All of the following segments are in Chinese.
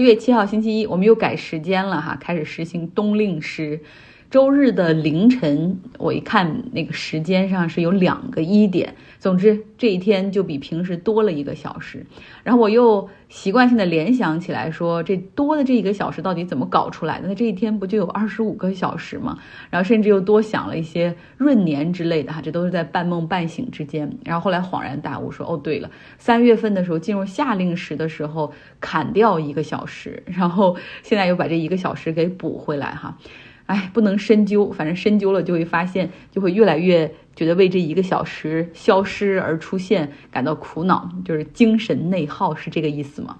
一月七号星期一，我们又改时间了哈，开始实行冬令时。周日的凌晨，我一看那个时间上是有两个一点，总之这一天就比平时多了一个小时。然后我又习惯性的联想起来，说这多的这一个小时到底怎么搞出来的？那这一天不就有二十五个小时吗？然后甚至又多想了一些闰年之类的哈，这都是在半梦半醒之间。然后后来恍然大悟，说哦对了，三月份的时候进入夏令时的时候砍掉一个小时，然后现在又把这一个小时给补回来哈。哎，不能深究，反正深究了就会发现，就会越来越觉得为这一个小时消失而出现感到苦恼，就是精神内耗，是这个意思吗？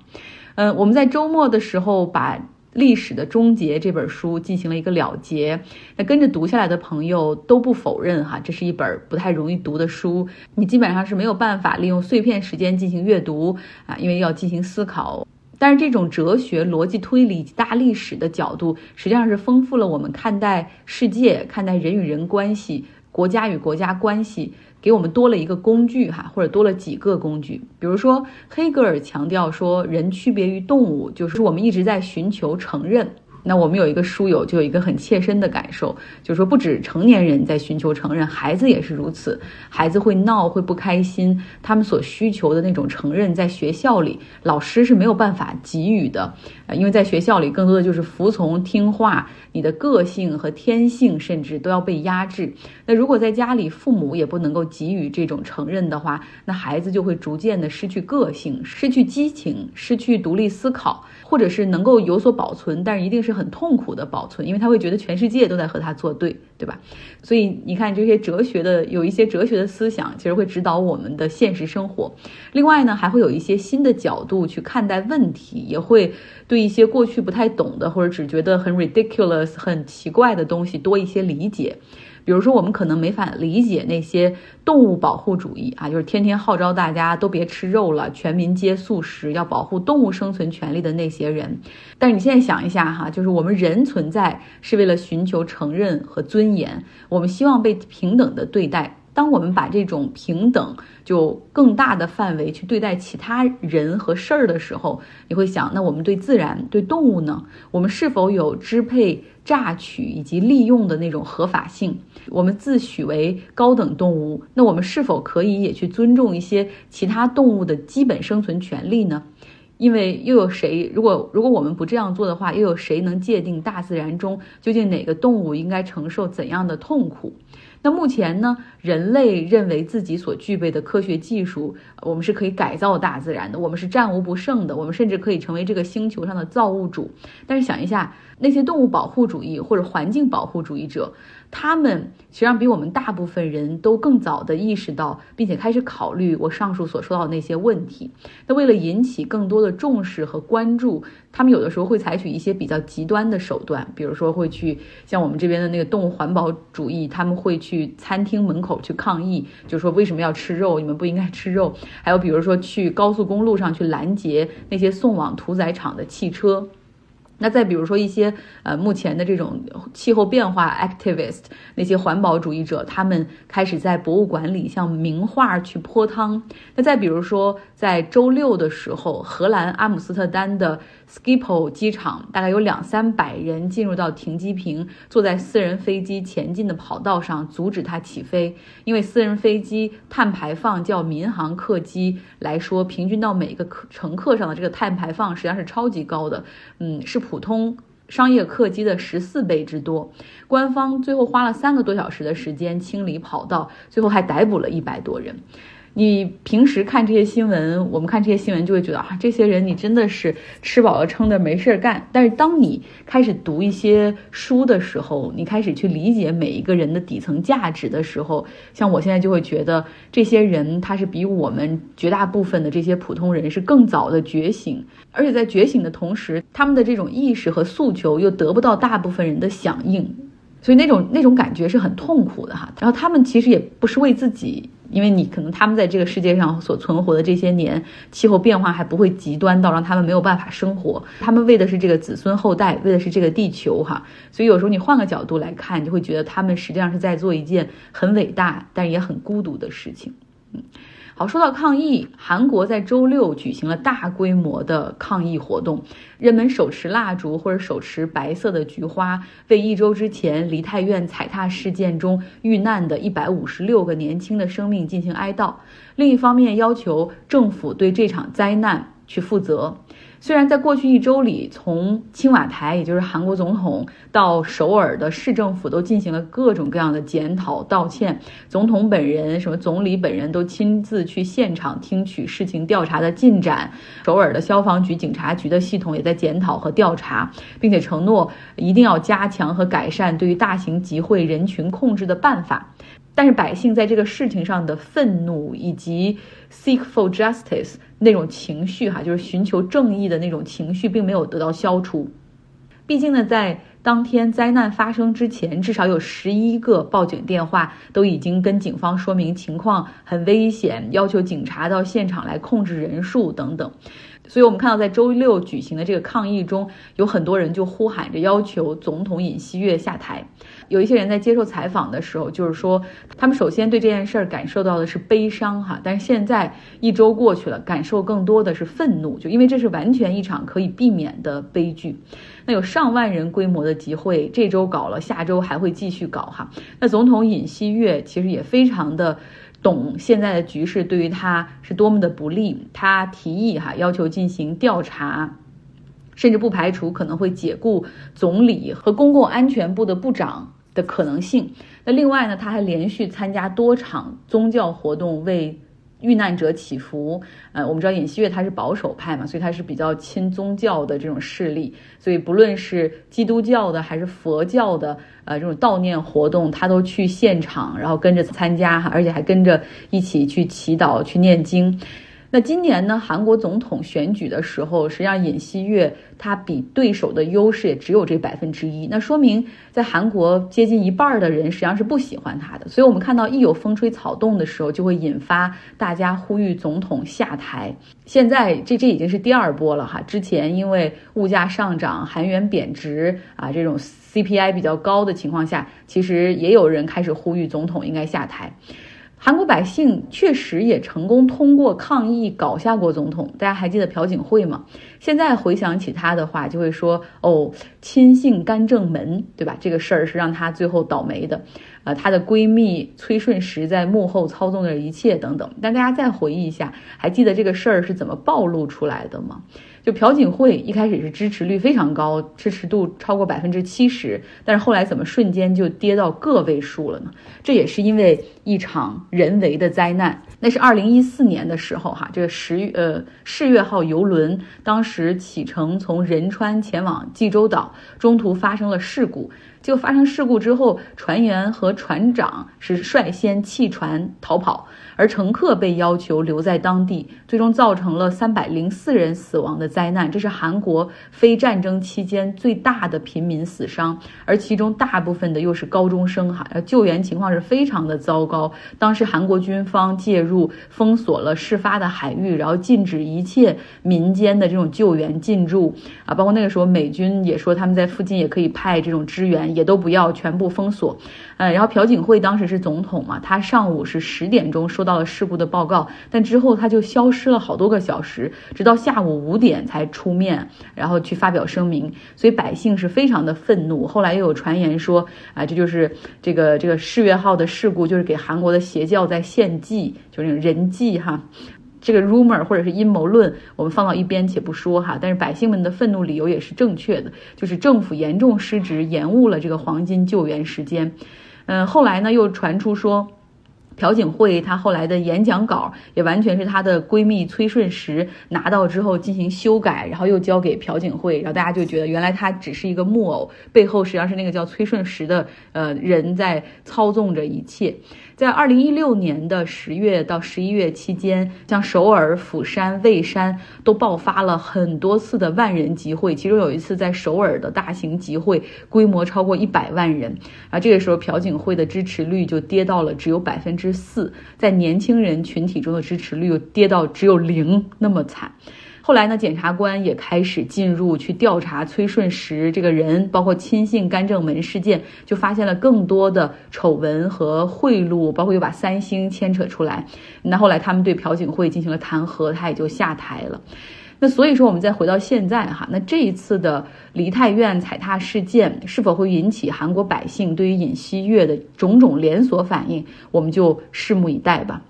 嗯，我们在周末的时候把《历史的终结》这本书进行了一个了结，那跟着读下来的朋友都不否认哈，这是一本不太容易读的书，你基本上是没有办法利用碎片时间进行阅读啊，因为要进行思考。但是这种哲学、逻辑推理以及大历史的角度，实际上是丰富了我们看待世界、看待人与人关系、国家与国家关系，给我们多了一个工具哈，或者多了几个工具。比如说，黑格尔强调说，人区别于动物，就是我们一直在寻求承认。那我们有一个书友就有一个很切身的感受，就是说不止成年人在寻求承认，孩子也是如此。孩子会闹，会不开心，他们所需求的那种承认，在学校里老师是没有办法给予的，因为在学校里更多的就是服从听话，你的个性和天性甚至都要被压制。那如果在家里父母也不能够给予这种承认的话，那孩子就会逐渐的失去个性，失去激情，失去独立思考。或者是能够有所保存，但是一定是很痛苦的保存，因为他会觉得全世界都在和他作对，对吧？所以你看这些哲学的有一些哲学的思想，其实会指导我们的现实生活。另外呢，还会有一些新的角度去看待问题，也会对一些过去不太懂的或者只觉得很 ridiculous 很奇怪的东西多一些理解。比如说，我们可能没法理解那些动物保护主义啊，就是天天号召大家都别吃肉了，全民皆素食，要保护动物生存权利的那些人。但是你现在想一下哈，就是我们人存在是为了寻求承认和尊严，我们希望被平等的对待。当我们把这种平等就更大的范围去对待其他人和事儿的时候，你会想，那我们对自然、对动物呢？我们是否有支配？榨取以及利用的那种合法性，我们自诩为高等动物，那我们是否可以也去尊重一些其他动物的基本生存权利呢？因为又有谁，如果如果我们不这样做的话，又有谁能界定大自然中究竟哪个动物应该承受怎样的痛苦？那目前呢？人类认为自己所具备的科学技术，我们是可以改造大自然的，我们是战无不胜的，我们甚至可以成为这个星球上的造物主。但是想一下，那些动物保护主义或者环境保护主义者。他们实际上比我们大部分人都更早地意识到，并且开始考虑我上述所说到的那些问题。那为了引起更多的重视和关注，他们有的时候会采取一些比较极端的手段，比如说会去像我们这边的那个动物环保主义，他们会去去餐厅门口去抗议，就说为什么要吃肉？你们不应该吃肉。还有比如说去高速公路上去拦截那些送往屠宰场的汽车。那再比如说一些呃目前的这种气候变化 activist 那些环保主义者，他们开始在博物馆里向名画去泼汤。那再比如说在周六的时候，荷兰阿姆斯特丹的 Schiphol 机场，大概有两三百人进入到停机坪，坐在私人飞机前进的跑道上阻止它起飞，因为私人飞机碳排放较民航客机来说，平均到每个客乘客上的这个碳排放实际上是超级高的，嗯是。普通商业客机的十四倍之多，官方最后花了三个多小时的时间清理跑道，最后还逮捕了一百多人。你平时看这些新闻，我们看这些新闻就会觉得啊，这些人你真的是吃饱了撑的没事儿干。但是当你开始读一些书的时候，你开始去理解每一个人的底层价值的时候，像我现在就会觉得，这些人他是比我们绝大部分的这些普通人是更早的觉醒，而且在觉醒的同时，他们的这种意识和诉求又得不到大部分人的响应，所以那种那种感觉是很痛苦的哈。然后他们其实也不是为自己。因为你可能他们在这个世界上所存活的这些年，气候变化还不会极端到让他们没有办法生活。他们为的是这个子孙后代，为的是这个地球哈。所以有时候你换个角度来看，你就会觉得他们实际上是在做一件很伟大但也很孤独的事情。嗯。好，说到抗议，韩国在周六举行了大规模的抗议活动，人们手持蜡烛或者手持白色的菊花，为一周之前梨泰院踩踏事件中遇难的一百五十六个年轻的生命进行哀悼。另一方面，要求政府对这场灾难去负责。虽然在过去一周里，从青瓦台，也就是韩国总统，到首尔的市政府，都进行了各种各样的检讨、道歉。总统本人、什么总理本人都亲自去现场听取事情调查的进展。首尔的消防局、警察局的系统也在检讨和调查，并且承诺一定要加强和改善对于大型集会人群控制的办法。但是百姓在这个事情上的愤怒以及 seek for justice 那种情绪，哈，就是寻求正义的那种情绪，并没有得到消除。毕竟呢，在当天灾难发生之前，至少有十一个报警电话都已经跟警方说明情况很危险，要求警察到现场来控制人数等等。所以，我们看到在周六举行的这个抗议中，有很多人就呼喊着要求总统尹锡悦下台。有一些人在接受采访的时候，就是说，他们首先对这件事儿感受到的是悲伤哈，但是现在一周过去了，感受更多的是愤怒，就因为这是完全一场可以避免的悲剧。那有上万人规模的集会，这周搞了，下周还会继续搞哈。那总统尹锡悦其实也非常的。懂现在的局势对于他是多么的不利，他提议哈要求进行调查，甚至不排除可能会解雇总理和公共安全部的部长的可能性。那另外呢，他还连续参加多场宗教活动为。遇难者祈福，呃，我们知道尹锡悦他是保守派嘛，所以他是比较亲宗教的这种势力，所以不论是基督教的还是佛教的，呃，这种悼念活动，他都去现场，然后跟着参加，而且还跟着一起去祈祷、去念经。那今年呢，韩国总统选举的时候，实际上尹锡悦他比对手的优势也只有这百分之一，那说明在韩国接近一半的人实际上是不喜欢他的。所以我们看到一有风吹草动的时候，就会引发大家呼吁总统下台。现在这这已经是第二波了哈，之前因为物价上涨、韩元贬值啊这种 CPI 比较高的情况下，其实也有人开始呼吁总统应该下台。韩国百姓确实也成功通过抗议搞下过总统，大家还记得朴槿惠吗？现在回想起他的话，就会说哦，亲信干政门，对吧？这个事儿是让他最后倒霉的，呃，她的闺蜜崔顺实在幕后操纵着一切等等。但大家再回忆一下，还记得这个事儿是怎么暴露出来的吗？就朴槿惠一开始是支持率非常高，支持度超过百分之七十，但是后来怎么瞬间就跌到个位数了呢？这也是因为一场人为的灾难。那是二零一四年的时候，哈，这个十呃世越号游轮当时启程从仁川前往济州岛，中途发生了事故。就发生事故之后，船员和船长是率先弃船逃跑。而乘客被要求留在当地，最终造成了三百零四人死亡的灾难。这是韩国非战争期间最大的平民死伤，而其中大部分的又是高中生哈。救援情况是非常的糟糕。当时韩国军方介入，封锁了事发的海域，然后禁止一切民间的这种救援进入啊。包括那个时候美军也说他们在附近也可以派这种支援，也都不要，全部封锁。呃，然后然后朴槿惠当时是总统嘛，他上午是十点钟收到了事故的报告，但之后他就消失了好多个小时，直到下午五点才出面，然后去发表声明，所以百姓是非常的愤怒。后来又有传言说，啊，这就是这个这个世越号的事故，就是给韩国的邪教在献祭，就是那种人祭哈。这个 rumor 或者是阴谋论，我们放到一边且不说哈，但是百姓们的愤怒理由也是正确的，就是政府严重失职，延误了这个黄金救援时间。嗯，后来呢，又传出说，朴槿惠她后来的演讲稿也完全是她的闺蜜崔顺实拿到之后进行修改，然后又交给朴槿惠，然后大家就觉得原来她只是一个木偶，背后实际上是那个叫崔顺实的呃人在操纵着一切。在二零一六年的十月到十一月期间，像首尔、釜山、蔚山都爆发了很多次的万人集会，其中有一次在首尔的大型集会，规模超过一百万人。啊，这个时候朴槿惠的支持率就跌到了只有百分之四，在年轻人群体中的支持率又跌到只有零，那么惨。后来呢，检察官也开始进入去调查崔顺实这个人，包括亲信干政门事件，就发现了更多的丑闻和贿赂，包括又把三星牵扯出来。那后来他们对朴槿惠进行了弹劾，他也就下台了。那所以说，我们再回到现在哈，那这一次的梨泰院踩踏事件是否会引起韩国百姓对于尹锡悦的种种连锁反应，我们就拭目以待吧。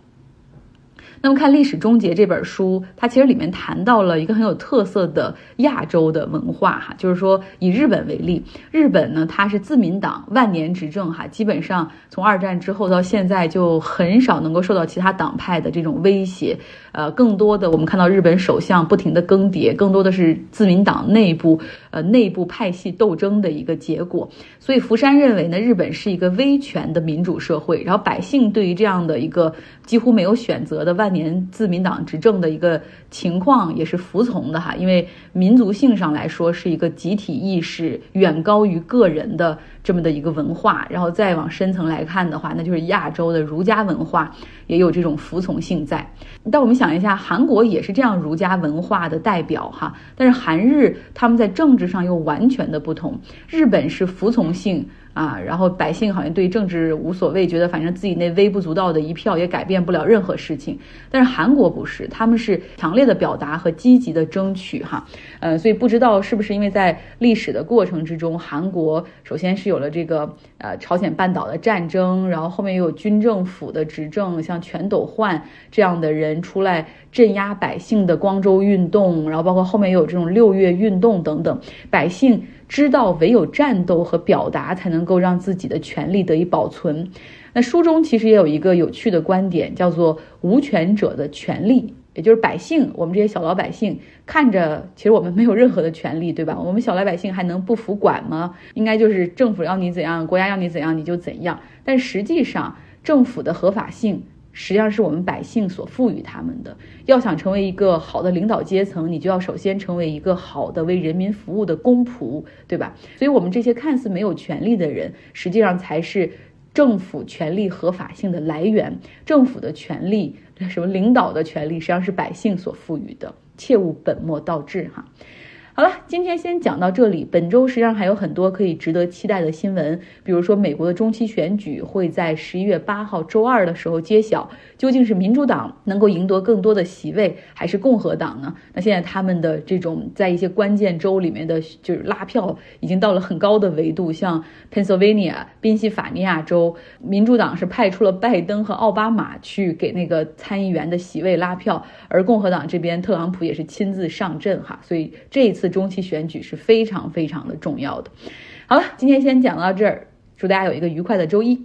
那么看《历史终结》这本书，它其实里面谈到了一个很有特色的亚洲的文化哈，就是说以日本为例，日本呢它是自民党万年执政哈，基本上从二战之后到现在就很少能够受到其他党派的这种威胁，呃，更多的我们看到日本首相不停的更迭，更多的是自民党内部呃内部派系斗争的一个结果。所以福山认为呢，日本是一个威权的民主社会，然后百姓对于这样的一个几乎没有选择的万年自民党执政的一个情况也是服从的哈，因为民族性上来说是一个集体意识远高于个人的这么的一个文化，然后再往深层来看的话，那就是亚洲的儒家文化也有这种服从性在。但我们想一下，韩国也是这样儒家文化的代表哈，但是韩日他们在政治上又完全的不同，日本是服从性。啊，然后百姓好像对政治无所谓，觉得反正自己那微不足道的一票也改变不了任何事情。但是韩国不是，他们是强烈的表达和积极的争取哈，呃，所以不知道是不是因为在历史的过程之中，韩国首先是有了这个呃朝鲜半岛的战争，然后后面又有军政府的执政，像全斗焕这样的人出来镇压百姓的光州运动，然后包括后面又有这种六月运动等等，百姓。知道唯有战斗和表达才能够让自己的权利得以保存。那书中其实也有一个有趣的观点，叫做无权者的权利，也就是百姓，我们这些小老百姓看着，其实我们没有任何的权利，对吧？我们小老百姓还能不服管吗？应该就是政府要你怎样，国家要你怎样，你就怎样。但实际上，政府的合法性。实际上是我们百姓所赋予他们的。要想成为一个好的领导阶层，你就要首先成为一个好的为人民服务的公仆，对吧？所以，我们这些看似没有权利的人，实际上才是政府权力合法性的来源。政府的权利，什么领导的权利，实际上是百姓所赋予的，切勿本末倒置，哈。好了，今天先讲到这里。本周实际上还有很多可以值得期待的新闻，比如说美国的中期选举会在十一月八号周二的时候揭晓，究竟是民主党能够赢得更多的席位，还是共和党呢？那现在他们的这种在一些关键州里面的就是拉票已经到了很高的维度，像 Pennsylvania 宾夕法尼亚州，民主党是派出了拜登和奥巴马去给那个参议员的席位拉票，而共和党这边特朗普也是亲自上阵哈，所以这一次。次中期选举是非常非常的重要的。好了，今天先讲到这儿，祝大家有一个愉快的周一。